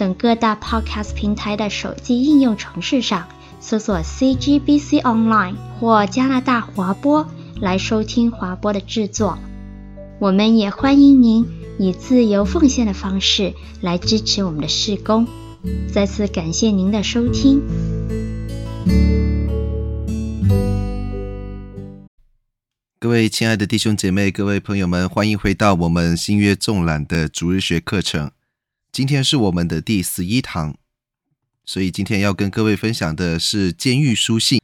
等各大 Podcast 平台的手机应用程式上搜索 CGBC Online 或加拿大华播来收听华播的制作。我们也欢迎您以自由奉献的方式来支持我们的事工。再次感谢您的收听。各位亲爱的弟兄姐妹、各位朋友们，欢迎回到我们新约纵览的逐日学课程。今天是我们的第十一堂，所以今天要跟各位分享的是监狱书信，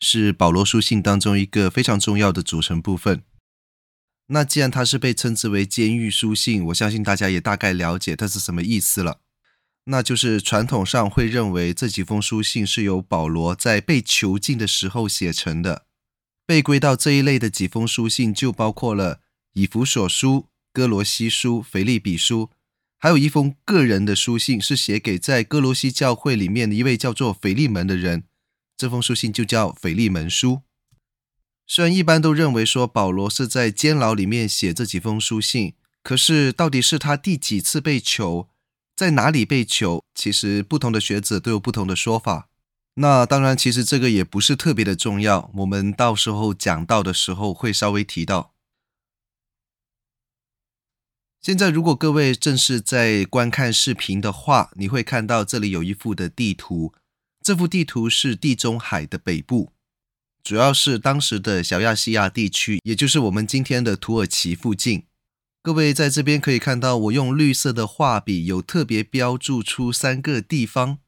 是保罗书信当中一个非常重要的组成部分。那既然它是被称之为监狱书信，我相信大家也大概了解它是什么意思了。那就是传统上会认为这几封书信是由保罗在被囚禁的时候写成的。被归到这一类的几封书信就包括了以弗所书、哥罗西书、腓立比书。还有一封个人的书信，是写给在哥罗西教会里面的一位叫做腓利门的人。这封书信就叫腓利门书。虽然一般都认为说保罗是在监牢里面写这几封书信，可是到底是他第几次被囚，在哪里被囚，其实不同的学者都有不同的说法。那当然，其实这个也不是特别的重要，我们到时候讲到的时候会稍微提到。现在，如果各位正是在观看视频的话，你会看到这里有一幅的地图。这幅地图是地中海的北部，主要是当时的小亚细亚地区，也就是我们今天的土耳其附近。各位在这边可以看到，我用绿色的画笔有特别标注出三个地方：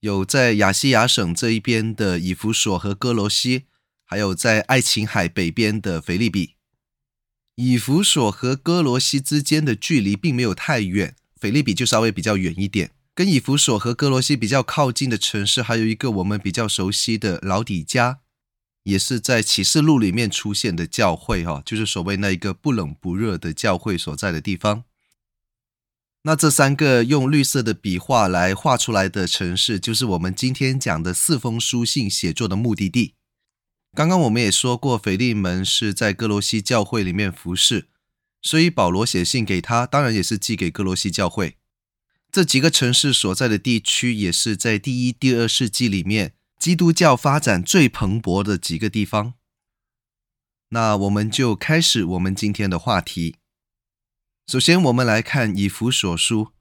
有在亚细亚省这一边的以弗所和哥罗西，还有在爱琴海北边的腓立比。以弗所和哥罗西之间的距离并没有太远，腓立比就稍微比较远一点。跟以弗所和哥罗西比较靠近的城市，还有一个我们比较熟悉的老底嘉，也是在启示录里面出现的教会，哈，就是所谓那一个不冷不热的教会所在的地方。那这三个用绿色的笔画来画出来的城市，就是我们今天讲的四封书信写作的目的地。刚刚我们也说过，腓利门是在歌罗西教会里面服侍，所以保罗写信给他，当然也是寄给歌罗西教会。这几个城市所在的地区，也是在第一、第二世纪里面基督教发展最蓬勃的几个地方。那我们就开始我们今天的话题。首先，我们来看以弗所书，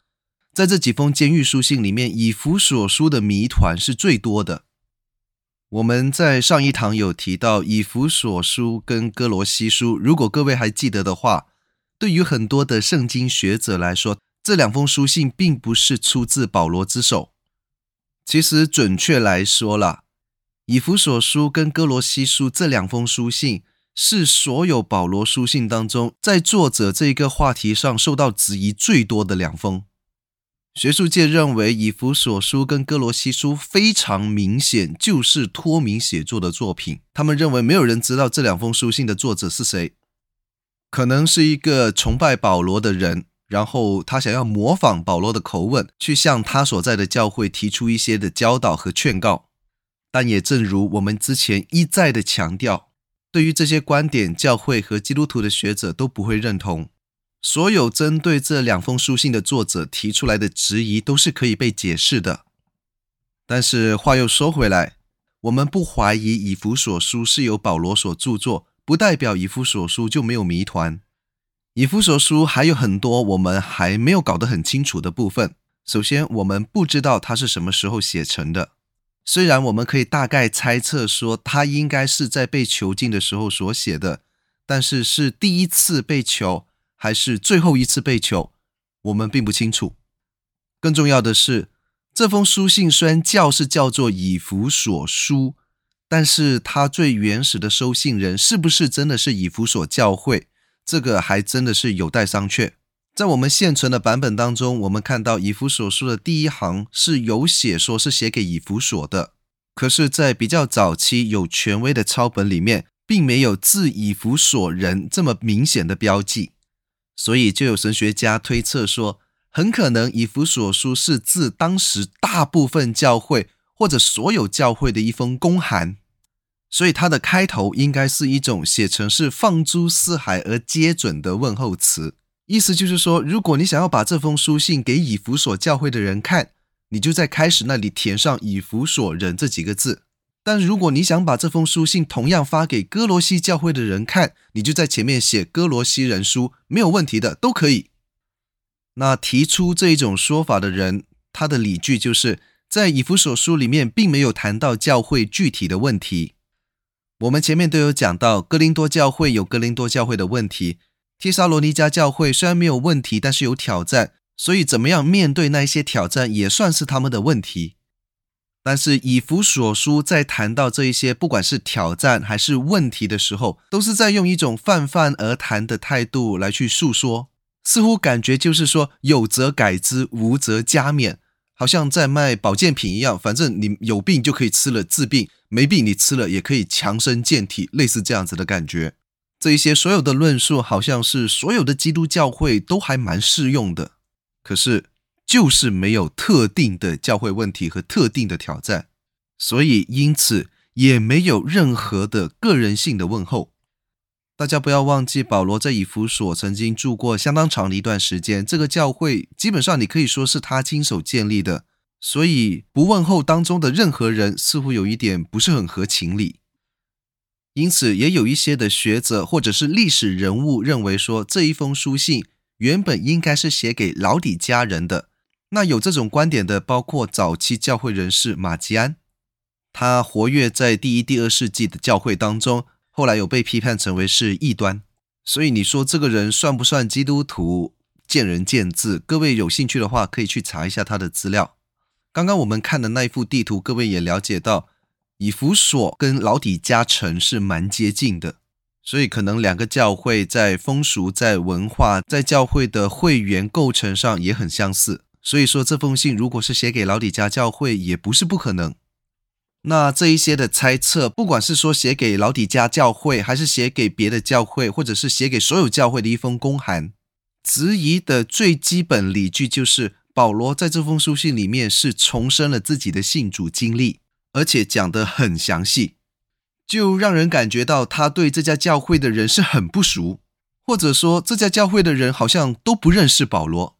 在这几封监狱书信里面，以弗所书的谜团是最多的。我们在上一堂有提到以弗所书跟哥罗西书，如果各位还记得的话，对于很多的圣经学者来说，这两封书信并不是出自保罗之手。其实准确来说啦，以弗所书跟哥罗西书这两封书信是所有保罗书信当中，在作者这个话题上受到质疑最多的两封。学术界认为，以弗所书跟哥罗西书非常明显就是托名写作的作品。他们认为没有人知道这两封书信的作者是谁，可能是一个崇拜保罗的人，然后他想要模仿保罗的口吻，去向他所在的教会提出一些的教导和劝告。但也正如我们之前一再的强调，对于这些观点，教会和基督徒的学者都不会认同。所有针对这两封书信的作者提出来的质疑都是可以被解释的，但是话又说回来，我们不怀疑以弗所书是由保罗所著作，不代表以弗所书就没有谜团。以弗所书还有很多我们还没有搞得很清楚的部分。首先，我们不知道它是什么时候写成的，虽然我们可以大概猜测说它应该是在被囚禁的时候所写的，但是是第一次被囚。还是最后一次被囚，我们并不清楚。更重要的是，这封书信虽然叫是叫做以弗所书，但是它最原始的收信人是不是真的是以弗所教会，这个还真的是有待商榷。在我们现存的版本当中，我们看到以弗所书的第一行是有写说是写给以弗所的，可是，在比较早期有权威的抄本里面，并没有自以弗所人这么明显的标记，所以就有神学家推测说，很可能以弗所书是自当时大部分教会或者所有教会的一封公函，所以它的开头应该是一种写成是放诸四海而皆准的问候词。意思就是说，如果你想要把这封书信给以弗所教会的人看，你就在开始那里填上“以弗所人”这几个字；但如果你想把这封书信同样发给哥罗西教会的人看，你就在前面写“哥罗西人书”，没有问题的，都可以。那提出这一种说法的人，他的理据就是在以弗所书里面并没有谈到教会具体的问题。我们前面都有讲到，哥林多教会有哥林多教会的问题。帖撒罗尼迦教会虽然没有问题，但是有挑战，所以怎么样面对那一些挑战也算是他们的问题。但是以弗所书在谈到这一些，不管是挑战还是问题的时候，都是在用一种泛泛而谈的态度来去诉说，似乎感觉就是说有则改之，无则加勉，好像在卖保健品一样，反正你有病就可以吃了治病，没病你吃了也可以强身健体，类似这样子的感觉。这一些所有的论述，好像是所有的基督教会都还蛮适用的，可是就是没有特定的教会问题和特定的挑战，所以因此也没有任何的个人性的问候。大家不要忘记，保罗在以弗所曾经住过相当长的一段时间，这个教会基本上你可以说是他亲手建立的，所以不问候当中的任何人，似乎有一点不是很合情理。因此，也有一些的学者或者是历史人物认为说，这一封书信原本应该是写给老底家人的。那有这种观点的，包括早期教会人士马吉安，他活跃在第一、第二世纪的教会当中，后来有被批判成为是异端。所以你说这个人算不算基督徒，见仁见智。各位有兴趣的话，可以去查一下他的资料。刚刚我们看的那一幅地图，各位也了解到。以弗所跟老底嘉城是蛮接近的，所以可能两个教会在风俗、在文化、在教会的会员构成上也很相似。所以说这封信如果是写给老底嘉教会，也不是不可能。那这一些的猜测，不管是说写给老底嘉教会，还是写给别的教会，或者是写给所有教会的一封公函，质疑的最基本理据就是保罗在这封书信里面是重申了自己的信主经历。而且讲得很详细，就让人感觉到他对这家教会的人是很不熟，或者说这家教会的人好像都不认识保罗。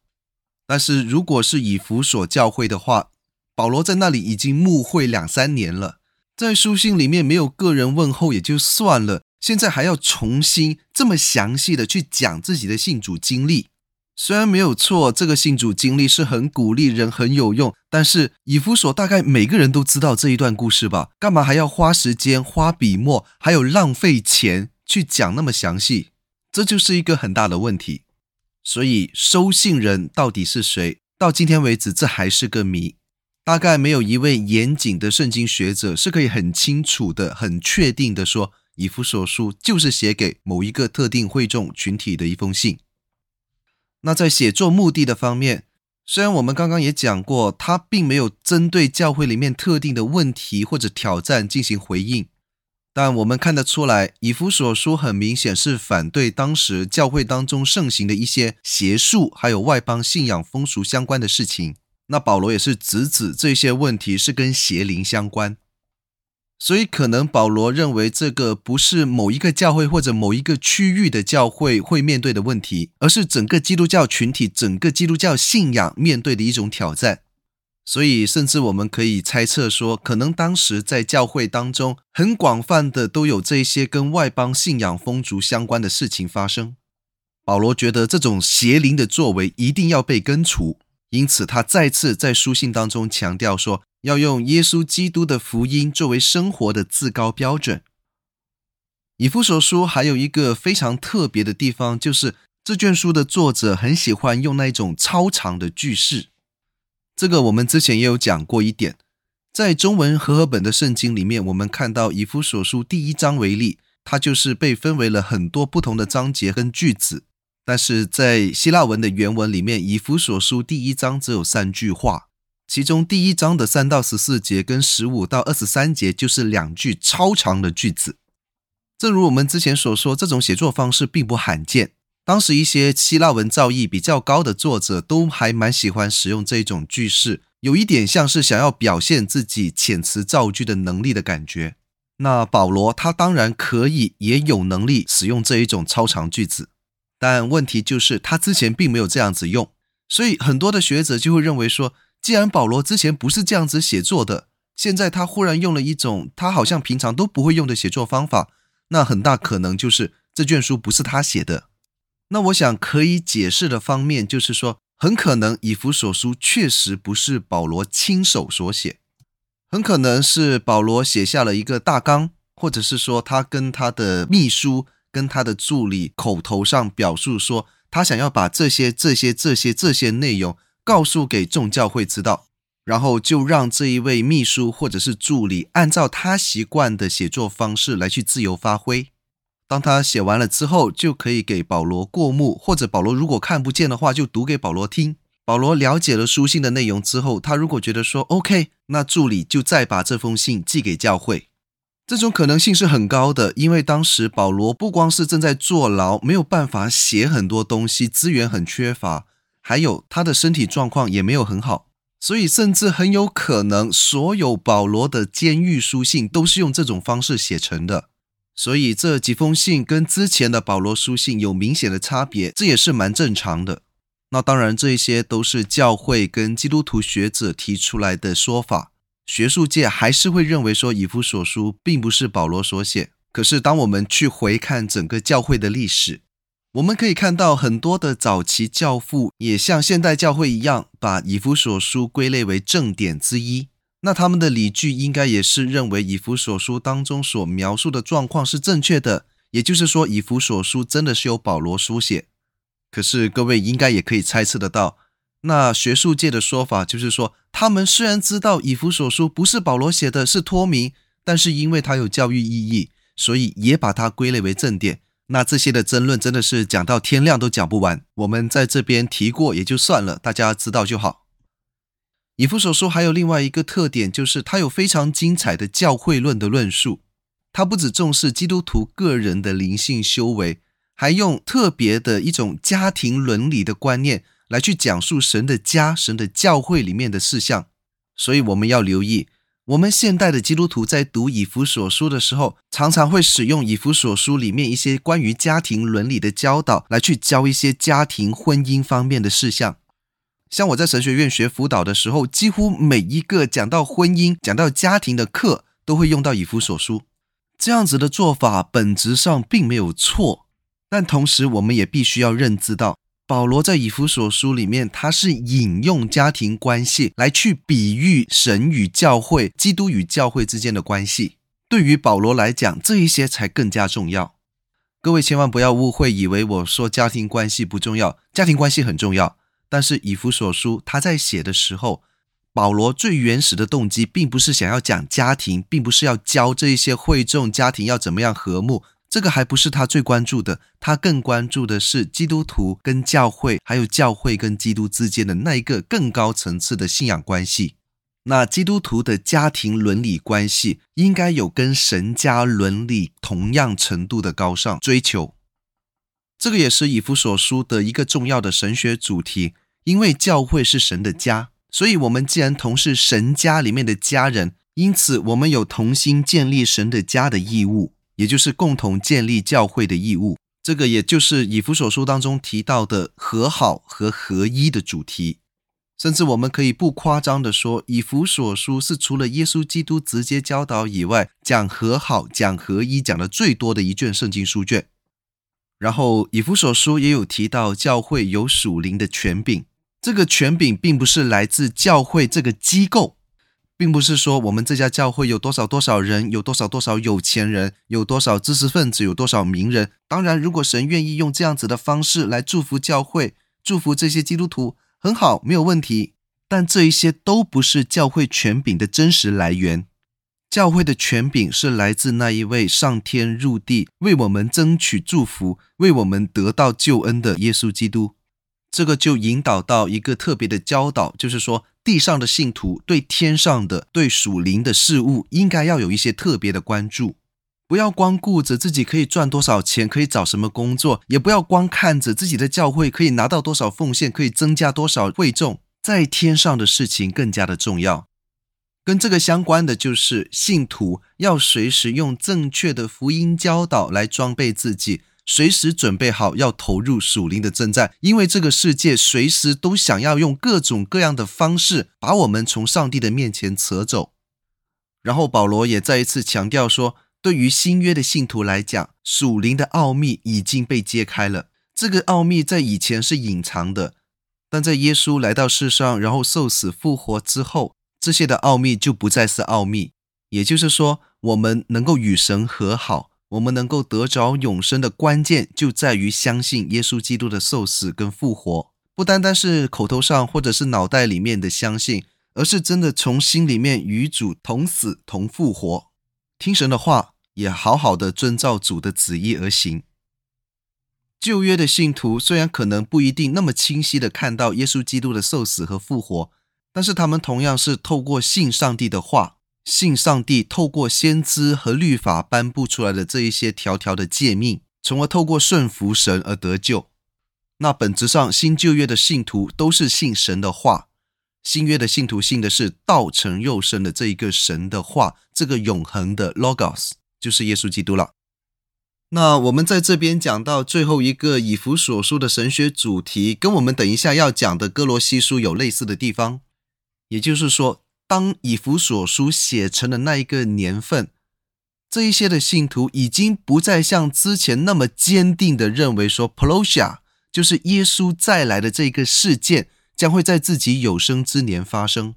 但是如果是以弗所教会的话，保罗在那里已经牧会两三年了，在书信里面没有个人问候也就算了，现在还要重新这么详细的去讲自己的信主经历。虽然没有错，这个信主经历是很鼓励人，很有用。但是以弗所大概每个人都知道这一段故事吧？干嘛还要花时间、花笔墨，还有浪费钱去讲那么详细？这就是一个很大的问题。所以收信人到底是谁？到今天为止，这还是个谜。大概没有一位严谨的圣经学者是可以很清楚的、很确定的说，以弗所书就是写给某一个特定会众群体的一封信。那在写作目的的方面，虽然我们刚刚也讲过，他并没有针对教会里面特定的问题或者挑战进行回应，但我们看得出来，以弗所书很明显是反对当时教会当中盛行的一些邪术，还有外邦信仰风俗相关的事情。那保罗也是直指这些问题是跟邪灵相关。所以，可能保罗认为这个不是某一个教会或者某一个区域的教会会面对的问题，而是整个基督教群体、整个基督教信仰面对的一种挑战。所以，甚至我们可以猜测说，可能当时在教会当中，很广泛的都有这些跟外邦信仰风俗相关的事情发生。保罗觉得这种邪灵的作为一定要被根除，因此他再次在书信当中强调说，要用耶稣基督的福音作为生活的至高标准。以弗所书还有一个非常特别的地方，就是这卷书的作者很喜欢用那种超长的句式。这个我们之前也有讲过一点，在中文和合本的圣经里面，我们看到以弗所书第一章为例，它就是被分为了很多不同的章节跟句子。但是在希腊文的原文里面，《以弗所书》第一章只有三句话，其中第一章的三到十四节跟十五到二十三节就是两句超长的句子。正如我们之前所说，这种写作方式并不罕见。当时一些希腊文造诣比较高的作者都还蛮喜欢使用这种句式，有一点像是想要表现自己遣词造句的能力的感觉。那保罗他当然可以也有能力使用这一种超长句子，但问题就是他之前并没有这样子用，所以很多的学者就会认为说，既然保罗之前不是这样子写作的，现在他忽然用了一种他好像平常都不会用的写作方法，那很大可能就是这卷书不是他写的。那我想可以解释的方面，就是说，很可能以弗所书确实不是保罗亲手所写，很可能是保罗写下了一个大纲，或者是说他跟他的秘书、跟他的助理口头上表述说，他想要把这些、这些、这些、这些内容告诉给众教会知道，然后就让这一位秘书或者是助理按照他习惯的写作方式来去自由发挥。当他写完了之后，就可以给保罗过目，或者保罗如果看不见的话，就读给保罗听。保罗了解了书信的内容之后，他如果觉得说 OK，那助理就再把这封信寄给教会。这种可能性是很高的，因为当时保罗不光是正在坐牢，没有办法写很多东西，资源很缺乏，还有他的身体状况也没有很好，所以甚至很有可能所有保罗的监狱书信都是用这种方式写成的。所以这几封信跟之前的保罗书信有明显的差别，这也是蛮正常的。那当然，这一些都是教会跟基督徒学者提出来的说法，学术界还是会认为说以弗所书并不是保罗所写。可是当我们去回看整个教会的历史，我们可以看到很多的早期教父也像现代教会一样，把以弗所书归类为正典之一。那他们的理据应该也是认为以弗所书当中所描述的状况是正确的，也就是说，以弗所书真的是由保罗书写。可是各位应该也可以猜测得到，那学术界的说法就是说，他们虽然知道以弗所书不是保罗写的，是托名，但是因为它有教育意义，所以也把它归类为正典。那这些的争论真的是讲到天亮都讲不完，我们在这边提过也就算了，大家知道就好。以弗所书还有另外一个特点，就是它有非常精彩的教会论的论述。它不只重视基督徒个人的灵性修为，还用特别的一种家庭伦理的观念来去讲述神的家、神的教会里面的事项。所以我们要留意，我们现代的基督徒在读以弗所书的时候，常常会使用以弗所书里面一些关于家庭伦理的教导来去教一些家庭婚姻方面的事项。像我在神学院学辅导的时候，几乎每一个讲到婚姻、讲到家庭的课，都会用到以弗所书。这样子的做法本质上并没有错，但同时我们也必须要认知到，保罗在以弗所书里面，他是引用家庭关系来去比喻神与教会、基督与教会之间的关系。对于保罗来讲，这一些才更加重要。各位千万不要误会，以为我说家庭关系不重要，家庭关系很重要。但是以弗所书他在写的时候，保罗最原始的动机并不是想要讲家庭，并不是要教这一些会众家庭要怎么样和睦，这个还不是他最关注的。他更关注的是基督徒跟教会，还有教会跟基督之间的那一个更高层次的信仰关系。那基督徒的家庭伦理关系应该有跟神家伦理同样程度的高尚追求。这个也是以弗所书的一个重要的神学主题，因为教会是神的家，所以我们既然同是神家里面的家人，因此我们有同心建立神的家的义务，也就是共同建立教会的义务。这个也就是以弗所书当中提到的和好和合一的主题。甚至我们可以不夸张地说，以弗所书是除了耶稣基督直接教导以外，讲和好、讲合一讲的最多的一卷圣经书卷。然后，以弗所书也有提到教会有属灵的权柄。这个权柄并不是来自教会这个机构，并不是说我们这家教会有多少多少人，有多少多少有钱人，有多少知识分子，有多少名人。当然，如果神愿意用这样子的方式来祝福教会，祝福这些基督徒，很好，没有问题。但这一些都不是教会权柄的真实来源。教会的权柄是来自那一位上天入地为我们争取祝福、为我们得到救恩的耶稣基督。这个就引导到一个特别的教导，就是说，地上的信徒对天上的、对属灵的事物，应该要有一些特别的关注，不要光顾着自己可以赚多少钱，可以找什么工作，也不要光看着自己的教会可以拿到多少奉献，可以增加多少会众，在天上的事情更加的重要。跟这个相关的就是，信徒要随时用正确的福音教导来装备自己，随时准备好要投入属灵的征战，因为这个世界随时都想要用各种各样的方式把我们从上帝的面前扯走。然后保罗也再一次强调说，对于新约的信徒来讲，属灵的奥秘已经被揭开了。这个奥秘在以前是隐藏的，但在耶稣来到世上，然后受死复活之后。这些的奥秘就不再是奥秘，也就是说，我们能够与神和好，我们能够得着永生的关键就在于相信耶稣基督的受死跟复活，不单单是口头上或者是脑袋里面的相信，而是真的从心里面与主同死同复活，听神的话，也好好的遵照主的旨意而行。旧约的信徒虽然可能不一定那么清晰的看到耶稣基督的受死和复活。但是他们同样是透过信上帝的话，信上帝透过先知和律法颁布出来的这一些条条的诫命，从而透过顺服神而得救。那本质上，新旧约的信徒都是信神的话，新约的信徒信的是道成肉身的这一个神的话，这个永恒的 Logos 就是耶稣基督了。那我们在这边讲到最后一个以弗所书的神学主题，跟我们等一下要讲的哥罗西书有类似的地方。也就是说，当以弗所书写成的那一个年份，这一些的信徒已经不再像之前那么坚定的认为说，Parousia 就是耶稣再来的这个事件将会在自己有生之年发生。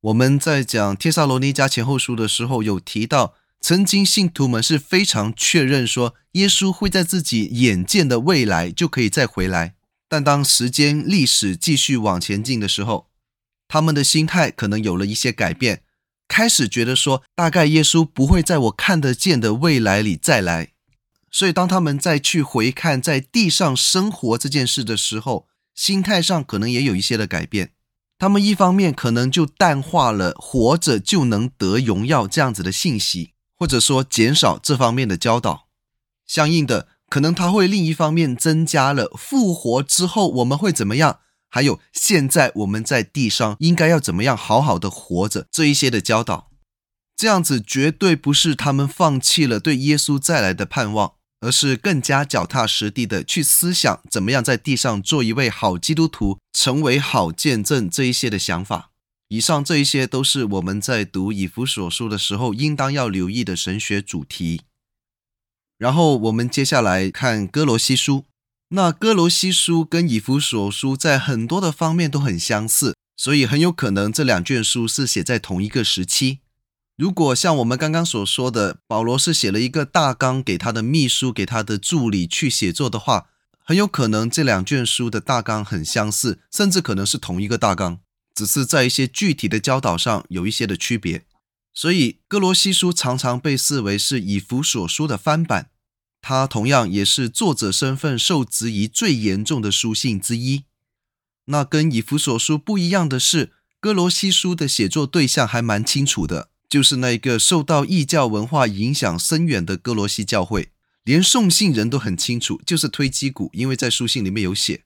我们在讲帖撒罗尼迦前后书的时候，有提到，曾经信徒们是非常确认说，耶稣会在自己眼见的未来就可以再回来。但当时间历史继续往前进的时候，他们的心态可能有了一些改变，开始觉得说，大概耶稣不会在我看得见的未来里再来。所以，当他们再去回看在地上生活这件事的时候，心态上可能也有一些的改变。他们一方面可能就淡化了活着就能得荣耀这样子的信息，或者说减少这方面的教导。相应的，可能他会另一方面增加了复活之后我们会怎么样。还有，现在我们在地上应该要怎么样好好的活着？这一些的教导，这样子绝对不是他们放弃了对耶稣再来的盼望，而是更加脚踏实地的去思想怎么样在地上做一位好基督徒，成为好见证这一些的想法。以上这一些都是我们在读以弗所书的时候应当要留意的神学主题。然后我们接下来看哥罗西书。那哥罗西书跟以弗所书在很多的方面都很相似，所以很有可能这两卷书是写在同一个时期。如果像我们刚刚所说的，保罗是写了一个大纲给他的秘书、给他的助理去写作的话，很有可能这两卷书的大纲很相似，甚至可能是同一个大纲，只是在一些具体的教导上有一些的区别。所以哥罗西书常常被视为是以弗所书的翻版。它同样也是作者身份受质疑最严重的书信之一。那跟以弗所书不一样的是，哥罗西书的写作对象还蛮清楚的，就是那个受到异教文化影响深远的哥罗西教会，连送信人都很清楚，就是推基古，因为在书信里面有写。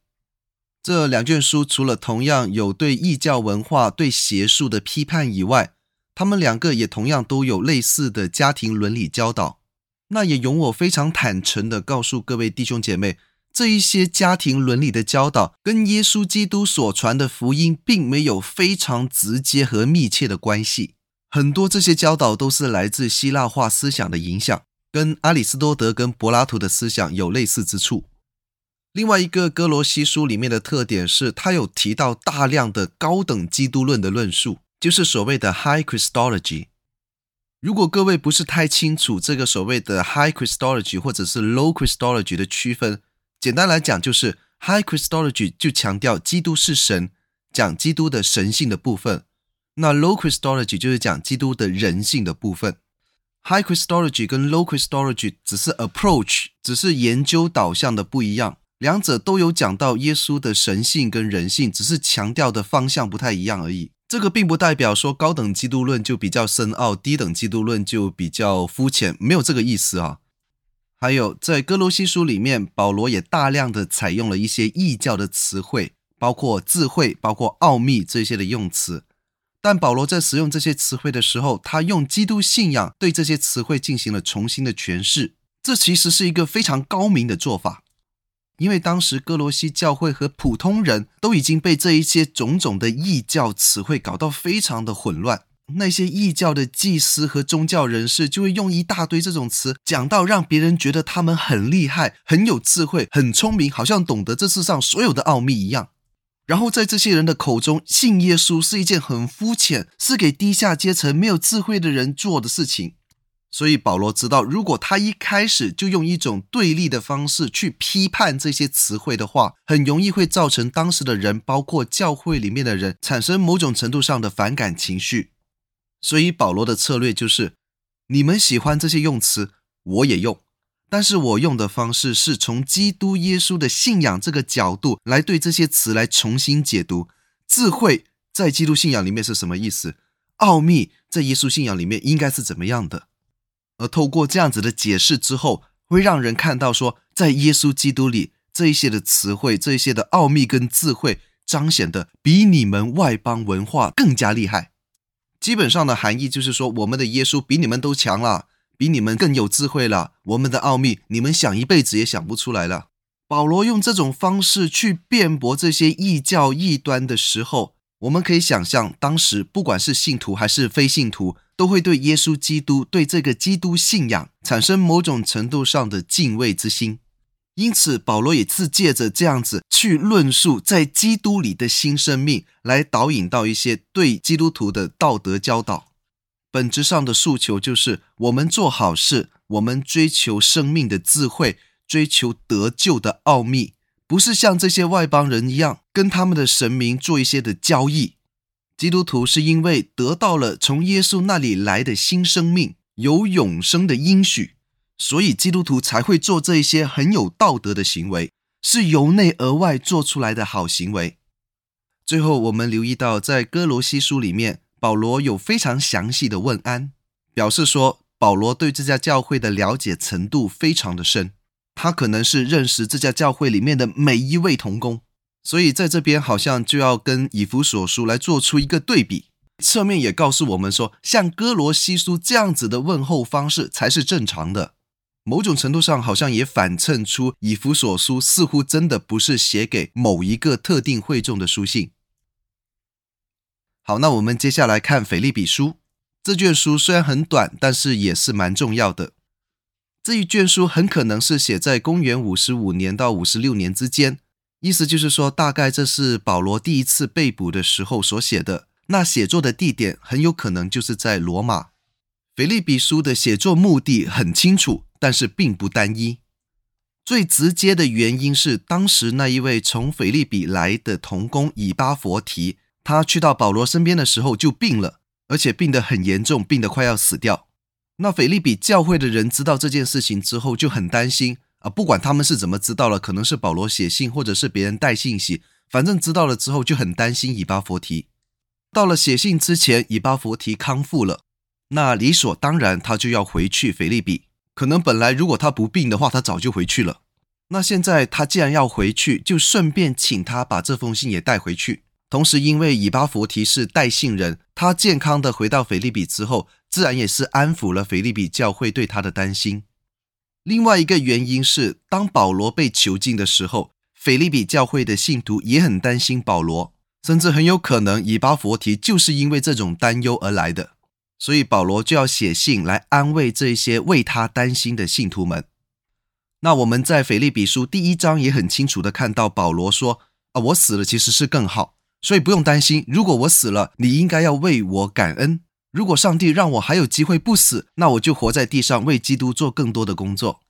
这两卷书除了同样有对异教文化、对邪术的批判以外，他们两个也同样都有类似的家庭伦理教导。那也容我非常坦诚地告诉各位弟兄姐妹，这一些家庭伦理的教导跟耶稣基督所传的福音并没有非常直接和密切的关系。很多这些教导都是来自希腊化思想的影响，跟阿里斯多德跟柏拉图的思想有类似之处。另外一个哥罗西书里面的特点是，他有提到大量的高等基督论的论述，就是所谓的 High Christology。如果各位不是太清楚这个所谓的 High Christology 或者是 Low Christology 的区分，简单来讲就是 High Christology 就强调基督是神，讲基督的神性的部分；那 Low Christology 就是讲基督的人性的部分。High Christology 跟 Low Christology 只是 approach，只是研究导向的不一样。两者都有讲到耶稣的神性跟人性，只是强调的方向不太一样而已。这个并不代表说高等基督论就比较深奥，低等基督论就比较肤浅，没有这个意思啊。还有在哥罗西书里面，保罗也大量的采用了一些异教的词汇，包括智慧、包括奥秘这些的用词。但保罗在使用这些词汇的时候，他用基督信仰对这些词汇进行了重新的诠释，这其实是一个非常高明的做法。因为当时哥罗西教会和普通人都已经被这一些种种的异教词汇搞到非常的混乱，那些异教的祭司和宗教人士就会用一大堆这种词讲到让别人觉得他们很厉害、很有智慧、很聪明，好像懂得这世上所有的奥秘一样。然后在这些人的口中，信耶稣是一件很肤浅、是给低下阶层、没有智慧的人做的事情。所以保罗知道，如果他一开始就用一种对立的方式去批判这些词汇的话，很容易会造成当时的人，包括教会里面的人，产生某种程度上的反感情绪。所以保罗的策略就是：你们喜欢这些用词，我也用，但是我用的方式是从基督耶稣的信仰这个角度来对这些词来重新解读。智慧在基督信仰里面是什么意思？奥秘在耶稣信仰里面应该是怎么样的？而透过这样子的解释之后，会让人看到说，在耶稣基督里，这一些的词汇、这一些的奥秘跟智慧，彰显的比你们外邦文化更加厉害。基本上的含义就是说，我们的耶稣比你们都强了，比你们更有智慧了。我们的奥秘，你们想一辈子也想不出来了。保罗用这种方式去辩驳这些异教异端的时候，我们可以想象，当时不管是信徒还是非信徒。都会对耶稣基督、对这个基督信仰产生某种程度上的敬畏之心，因此保罗也是借着这样子去论述在基督里的新生命，来导引到一些对基督徒的道德教导。本质上的诉求就是：我们做好事，我们追求生命的智慧，追求得救的奥秘，不是像这些外邦人一样，跟他们的神明做一些的交易。基督徒是因为得到了从耶稣那里来的新生命，有永生的应许，所以基督徒才会做这一些很有道德的行为，是由内而外做出来的好行为。最后，我们留意到，在哥罗西书里面，保罗有非常详细的问安，表示说保罗对这家教会的了解程度非常的深，他可能是认识这家教会里面的每一位同工。所以在这边好像就要跟以弗所书来做出一个对比，侧面也告诉我们说，像哥罗西书这样子的问候方式才是正常的。某种程度上，好像也反衬出以弗所书似乎真的不是写给某一个特定会众的书信。好，那我们接下来看腓利比书。这卷书虽然很短，但是也是蛮重要的。这一卷书很可能是写在公元五十五年到五十六年之间。意思就是说，大概这是保罗第一次被捕的时候所写的。那写作的地点很有可能就是在罗马。腓利比书的写作目的很清楚，但是并不单一。最直接的原因是，当时那一位从腓利比来的同工以巴弗提，他去到保罗身边的时候就病了，而且病得很严重，病得快要死掉。那腓利比教会的人知道这件事情之后，就很担心。啊，不管他们是怎么知道了，可能是保罗写信，或者是别人带信息，反正知道了之后就很担心以巴弗提。到了写信之前，以巴弗提康复了，那理所当然他就要回去腓利比。可能本来如果他不病的话，他早就回去了。那现在他既然要回去，就顺便请他把这封信也带回去。同时，因为以巴弗提是带信人，他健康的回到腓利比之后，自然也是安抚了腓利比教会对他的担心。另外一个原因是，当保罗被囚禁的时候，腓立比教会的信徒也很担心保罗，甚至很有可能以巴弗提就是因为这种担忧而来的，所以保罗就要写信来安慰这些为他担心的信徒们。那我们在腓立比书第一章也很清楚的看到，保罗说：“啊，我死了其实是更好，所以不用担心。如果我死了，你应该要为我感恩。”如果上帝让我还有机会不死，那我就活在地上为基督做更多的工作。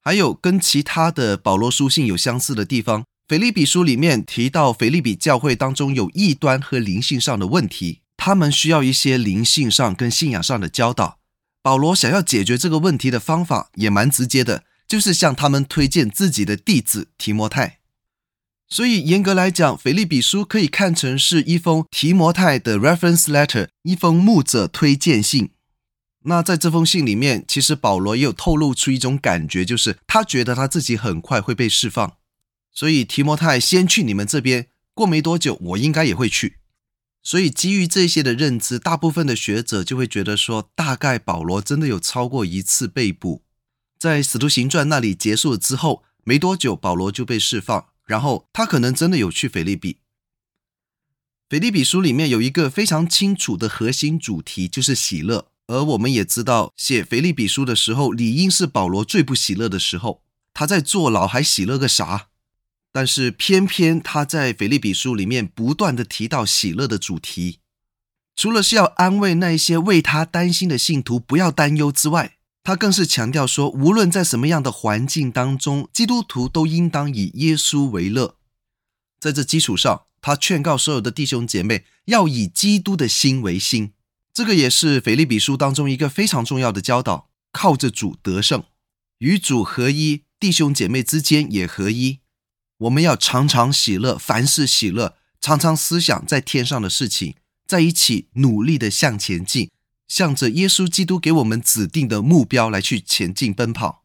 还有跟其他的保罗书信有相似的地方，腓利比书里面提到腓利比教会当中有异端和灵性上的问题，他们需要一些灵性上跟信仰上的教导。保罗想要解决这个问题的方法也蛮直接的，就是向他们推荐自己的弟子提摩太。所以严格来讲，腓立比书可以看成是一封提摩太的 reference letter，一封牧者推荐信。那在这封信里面，其实保罗也有透露出一种感觉，就是他觉得他自己很快会被释放，所以提摩太先去你们这边，过没多久我应该也会去。所以基于这些的认知，大部分的学者就会觉得说，大概保罗真的有超过一次被捕，在使徒行传那里结束了之后，没多久保罗就被释放，然后他可能真的有去腓立比。腓立比书里面有一个非常清楚的核心主题，就是喜乐。而我们也知道，写腓立比书的时候，理应是保罗最不喜乐的时候。他在坐牢，还喜乐个啥？但是偏偏他在腓立比书里面不断的提到喜乐的主题，除了是要安慰那一些为他担心的信徒不要担忧之外，他更是强调说，无论在什么样的环境当中，基督徒都应当以耶稣为乐。在这基础上，他劝告所有的弟兄姐妹要以基督的心为心。这个也是腓立比书当中一个非常重要的教导，靠着主得胜，与主合一，弟兄姐妹之间也合一。我们要常常喜乐，凡事喜乐，常常思想在天上的事情，在一起努力的向前进，向着耶稣基督给我们指定的目标来去前进奔跑。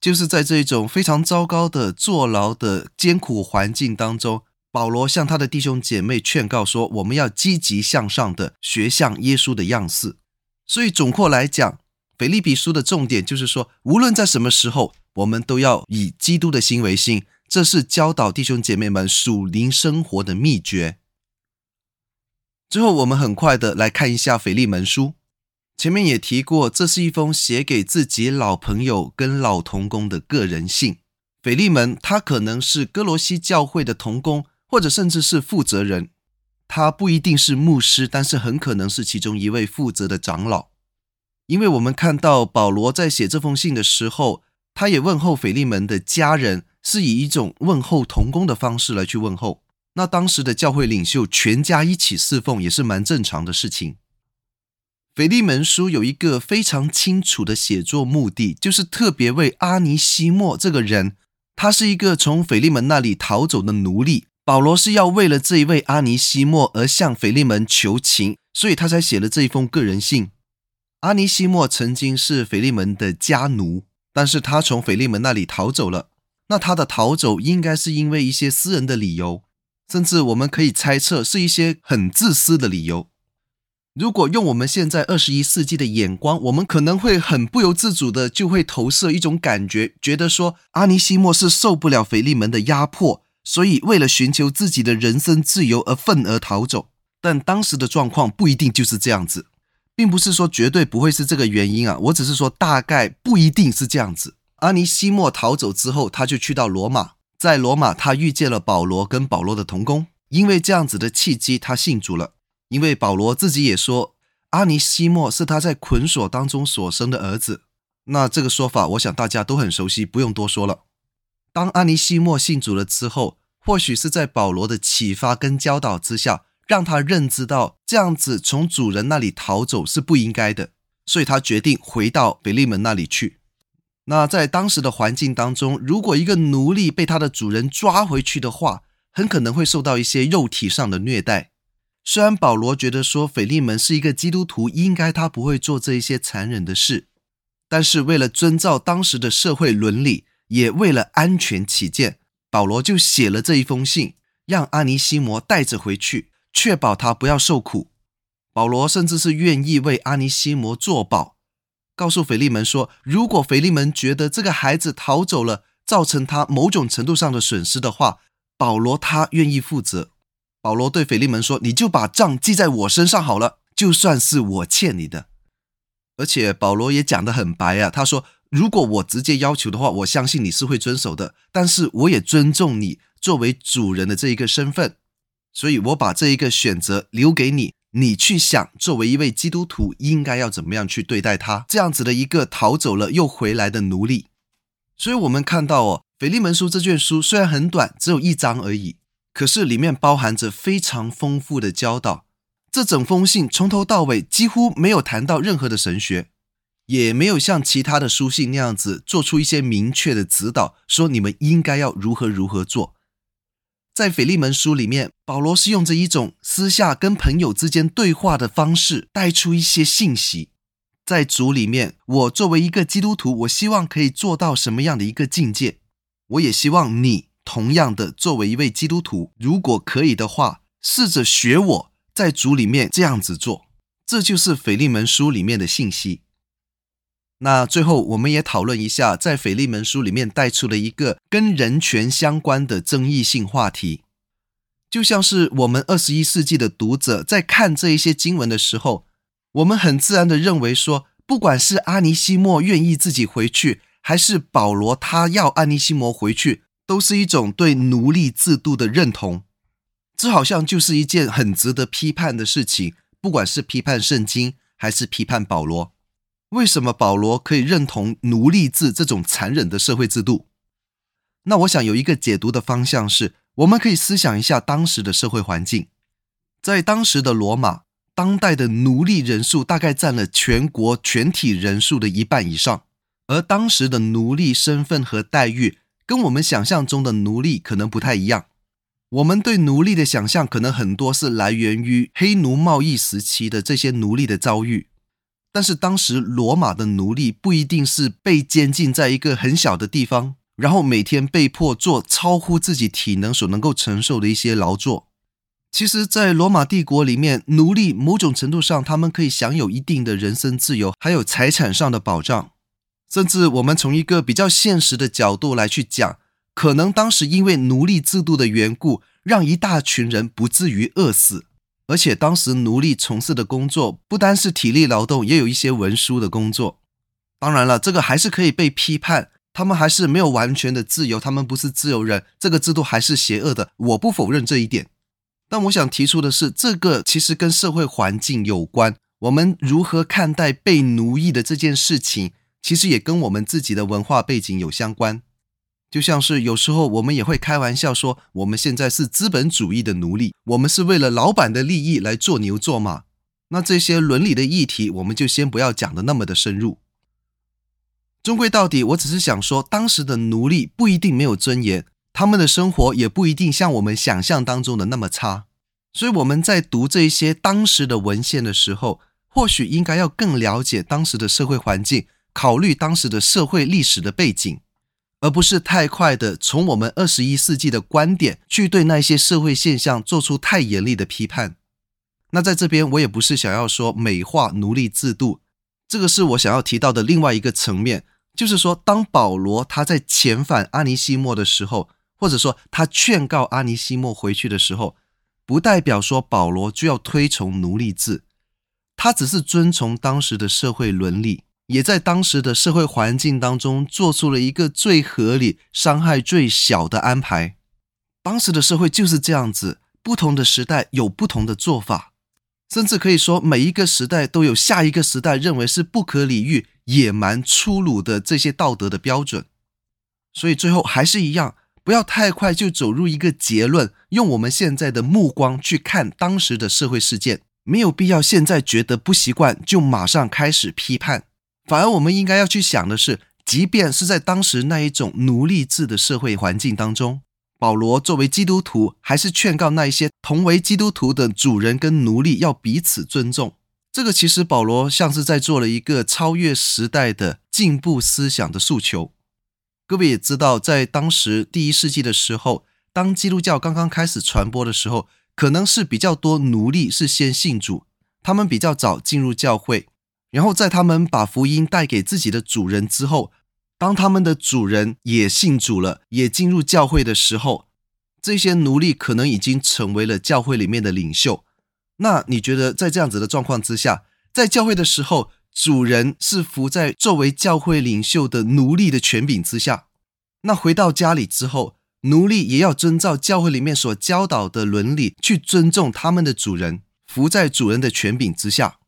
就是在这种非常糟糕的坐牢的艰苦环境当中。保罗向他的弟兄姐妹劝告说：“我们要积极向上的学像耶稣的样式。”所以总括来讲，腓利比书的重点就是说，无论在什么时候，我们都要以基督的心为心，这是教导弟兄姐妹们属灵生活的秘诀。之后，我们很快的来看一下腓利门书。前面也提过，这是一封写给自己老朋友跟老同工的个人信。腓利门他可能是哥罗西教会的同工。或者甚至是负责人，他不一定是牧师，但是很可能是其中一位负责的长老。因为我们看到保罗在写这封信的时候，他也问候腓利门的家人，是以一种问候同工的方式来去问候。那当时的教会领袖全家一起侍奉，也是蛮正常的事情。腓利门书有一个非常清楚的写作目的，就是特别为阿尼西莫这个人，他是一个从腓利门那里逃走的奴隶。保罗是要为了这一位阿尼西莫而向腓利门求情，所以他才写了这一封个人信。阿尼西莫曾经是腓利门的家奴，但是他从腓利门那里逃走了。那他的逃走应该是因为一些私人的理由，甚至我们可以猜测是一些很自私的理由。如果用我们现在二十一世纪的眼光，我们可能会很不由自主的就会投射一种感觉，觉得说阿尼西莫是受不了腓利门的压迫。所以，为了寻求自己的人身自由而愤而逃走，但当时的状况不一定就是这样子，并不是说绝对不会是这个原因啊，我只是说大概不一定是这样子。阿尼西莫逃走之后，他就去到罗马，在罗马他遇见了保罗跟保罗的同工，因为这样子的契机，他信主了。因为保罗自己也说，阿尼西莫是他在捆锁当中所生的儿子，那这个说法，我想大家都很熟悉，不用多说了。当阿尼西莫信主了之后，或许是在保罗的启发跟教导之下，让他认知到这样子从主人那里逃走是不应该的，所以他决定回到腓利门那里去。那在当时的环境当中，如果一个奴隶被他的主人抓回去的话，很可能会受到一些肉体上的虐待。虽然保罗觉得说腓利门是一个基督徒，应该他不会做这一些残忍的事，但是为了遵照当时的社会伦理。也为了安全起见，保罗就写了这一封信，让阿尼西摩带着回去，确保他不要受苦。保罗甚至是愿意为阿尼西摩作保，告诉腓利门说，如果腓利门觉得这个孩子逃走了，造成他某种程度上的损失的话，保罗他愿意负责。保罗对腓利门说：“你就把账记在我身上好了，就算是我欠你的。”而且保罗也讲得很白啊，他说。如果我直接要求的话，我相信你是会遵守的。但是我也尊重你作为主人的这一个身份，所以我把这一个选择留给你，你去想，作为一位基督徒应该要怎么样去对待他这样子的一个逃走了又回来的奴隶。所以，我们看到哦，《腓利门书》这卷书虽然很短，只有一章而已，可是里面包含着非常丰富的教导。这整封信从头到尾几乎没有谈到任何的神学，也没有像其他的书信那样子做出一些明确的指导，说你们应该要如何如何做。在腓利门书里面，保罗是用着一种私下跟朋友之间对话的方式，带出一些信息。在主里面，我作为一个基督徒，我希望可以做到什么样的一个境界？我也希望你同样的作为一位基督徒，如果可以的话，试着学我在主里面这样子做。这就是腓利门书里面的信息。那最后，我们也讨论一下，在腓利门书里面带出了一个跟人权相关的争议性话题，就像是我们二十一世纪的读者在看这一些经文的时候。我们很自然地认为说，不管是阿尼西莫愿意自己回去，还是保罗他要阿尼西莫回去，都是一种对奴隶制度的认同。这好像就是一件很值得批判的事情，不管是批判圣经，还是批判保罗。为什么保罗可以认同奴隶制这种残忍的社会制度？那我想有一个解读的方向是，我们可以思想一下当时的社会环境，在当时的罗马。当代的奴隶人数大概占了全国全体人数的一半以上，而当时的奴隶身份和待遇跟我们想象中的奴隶可能不太一样。我们对奴隶的想象可能很多是来源于黑奴贸易时期的这些奴隶的遭遇，但是当时罗马的奴隶不一定是被监禁在一个很小的地方，然后每天被迫做超乎自己体能所能够承受的一些劳作。其实，在罗马帝国里面，奴隶某种程度上，他们可以享有一定的人身自由，还有财产上的保障。甚至我们从一个比较现实的角度来去讲，可能当时因为奴隶制度的缘故，让一大群人不至于饿死。而且当时奴隶从事的工作不单是体力劳动，也有一些文书的工作。当然了，这个还是可以被批判，他们还是没有完全的自由，他们不是自由人，这个制度还是邪恶的。我不否认这一点。但我想提出的是，这个其实跟社会环境有关。我们如何看待被奴役的这件事情，其实也跟我们自己的文化背景有相关。就像是有时候我们也会开玩笑说，我们现在是资本主义的奴隶，我们是为了老板的利益来做牛做马。那这些伦理的议题，我们就先不要讲的那么的深入。终归到底，我只是想说，当时的奴隶不一定没有尊严。他们的生活也不一定像我们想象当中的那么差，所以我们在读这些当时的文献的时候，或许应该要更了解当时的社会环境，考虑当时的社会历史的背景，而不是太快的从我们二十一世纪的观点去对那些社会现象做出太严厉的批判。那在这边，我也不是想要说美化奴隶制度，这个是我想要提到的另外一个层面，就是说，当保罗他在遣返阿尼西莫的时候。或者说，他劝告阿尼西莫回去的时候，不代表说保罗就要推崇奴隶制，他只是遵从当时的社会伦理，也在当时的社会环境当中做出了一个最合理、伤害最小的安排。当时的社会就是这样子，不同的时代有不同的做法，甚至可以说每一个时代都有下一个时代认为是不可理喻、野蛮、粗鲁的这些道德的标准。所以最后还是一样。不要太快就走入一个结论，用我们现在的目光去看当时的社会事件，没有必要。现在觉得不习惯，就马上开始批判。反而我们应该要去想的是，即便是在当时那一种奴隶制的社会环境当中，保罗作为基督徒，还是劝告那一些同为基督徒的主人跟奴隶要彼此尊重。这个其实保罗像是在做了一个超越时代的进步思想的诉求。各位也知道，在当时第一世纪的时候，当基督教刚刚开始传播的时候，可能是比较多奴隶是先信主，他们比较早进入教会，然后在他们把福音带给自己的主人之后，当他们的主人也信主了，也进入教会的时候，这些奴隶可能已经成为了教会里面的领袖。那你觉得，在这样子的状况之下，在教会的时候，主人是服在作为教会领袖的奴隶的权柄之下，那回到家里之后，奴隶也要遵照教会里面所教导的伦理去尊重他们的主人，服在主人的权柄之下。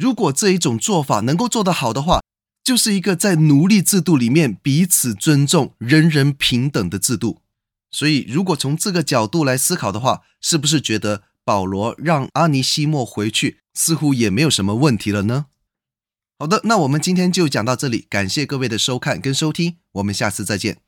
如果这一种做法能够做得好的话，就是一个在奴隶制度里面彼此尊重、人人平等的制度。所以，如果从这个角度来思考的话，是不是觉得保罗让阿尼西莫回去，似乎也没有什么问题了呢？好的，那我们今天就讲到这里，感谢各位的收看跟收听，我们下次再见。